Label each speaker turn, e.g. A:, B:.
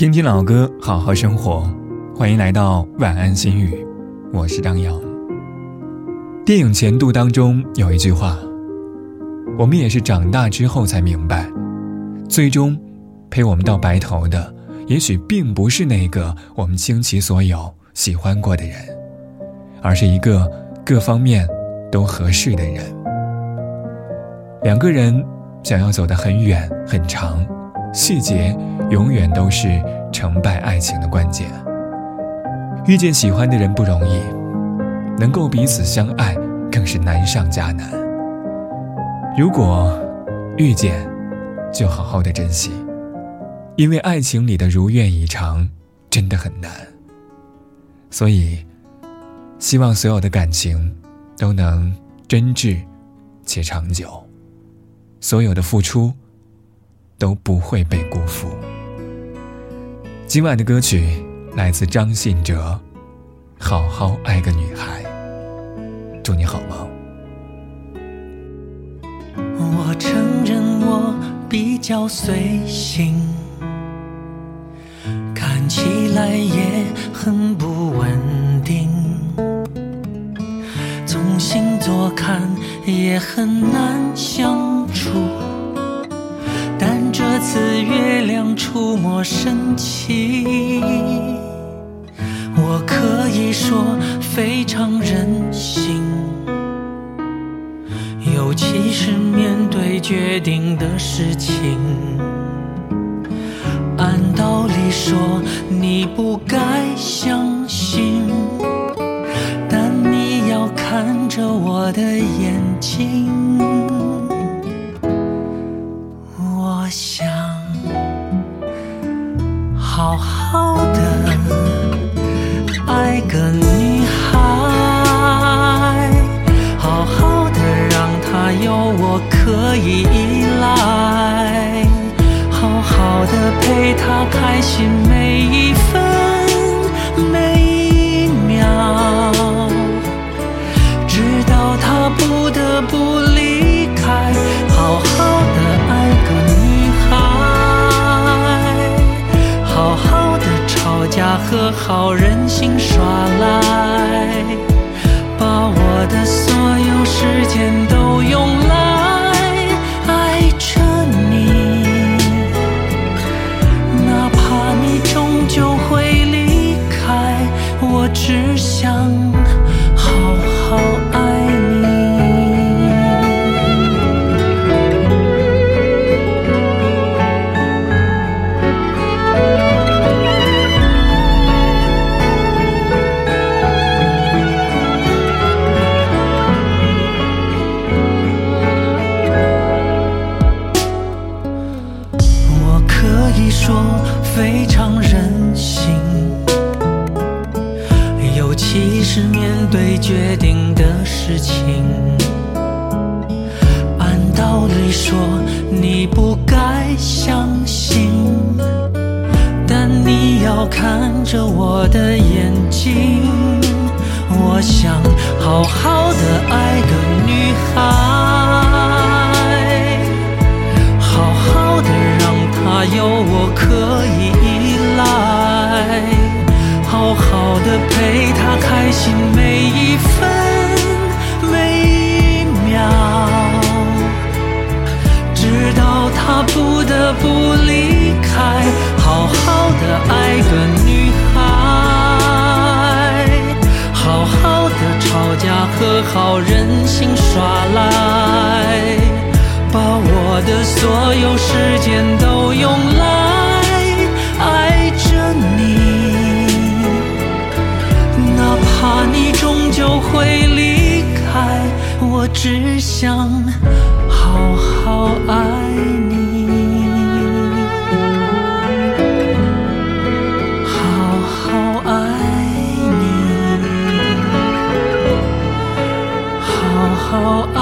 A: 听听老歌，好好生活。欢迎来到晚安心语，我是张扬。电影《前度》当中有一句话，我们也是长大之后才明白，最终陪我们到白头的，也许并不是那个我们倾其所有喜欢过的人，而是一个各方面都合适的人。两个人想要走得很远很长。细节永远都是成败爱情的关键。遇见喜欢的人不容易，能够彼此相爱更是难上加难。如果遇见，就好好的珍惜，因为爱情里的如愿以偿真的很难。所以，希望所有的感情都能真挚且长久，所有的付出。都不会被辜负。今晚的歌曲来自张信哲，《好好爱个女孩》。祝你好梦。
B: 我承认我比较随性，看起来也很不稳定，从星座看也很难相处。次月亮出没深情，我可以说非常任性，尤其是面对决定的事情。按道理说你不该相信，但你要看着我的眼睛。好好的爱个女孩，好好的让她有我可以依赖，好好的陪她开心每一分。家和好，任性耍赖，把我的所有时间都用来说非常任性，尤其是面对决定的事情。按道理说你不该相信，但你要看着我的眼睛。我想好好的爱个所有时间都用来爱着你哪怕你终究会离开我只想好好爱你。好好爱你好好爱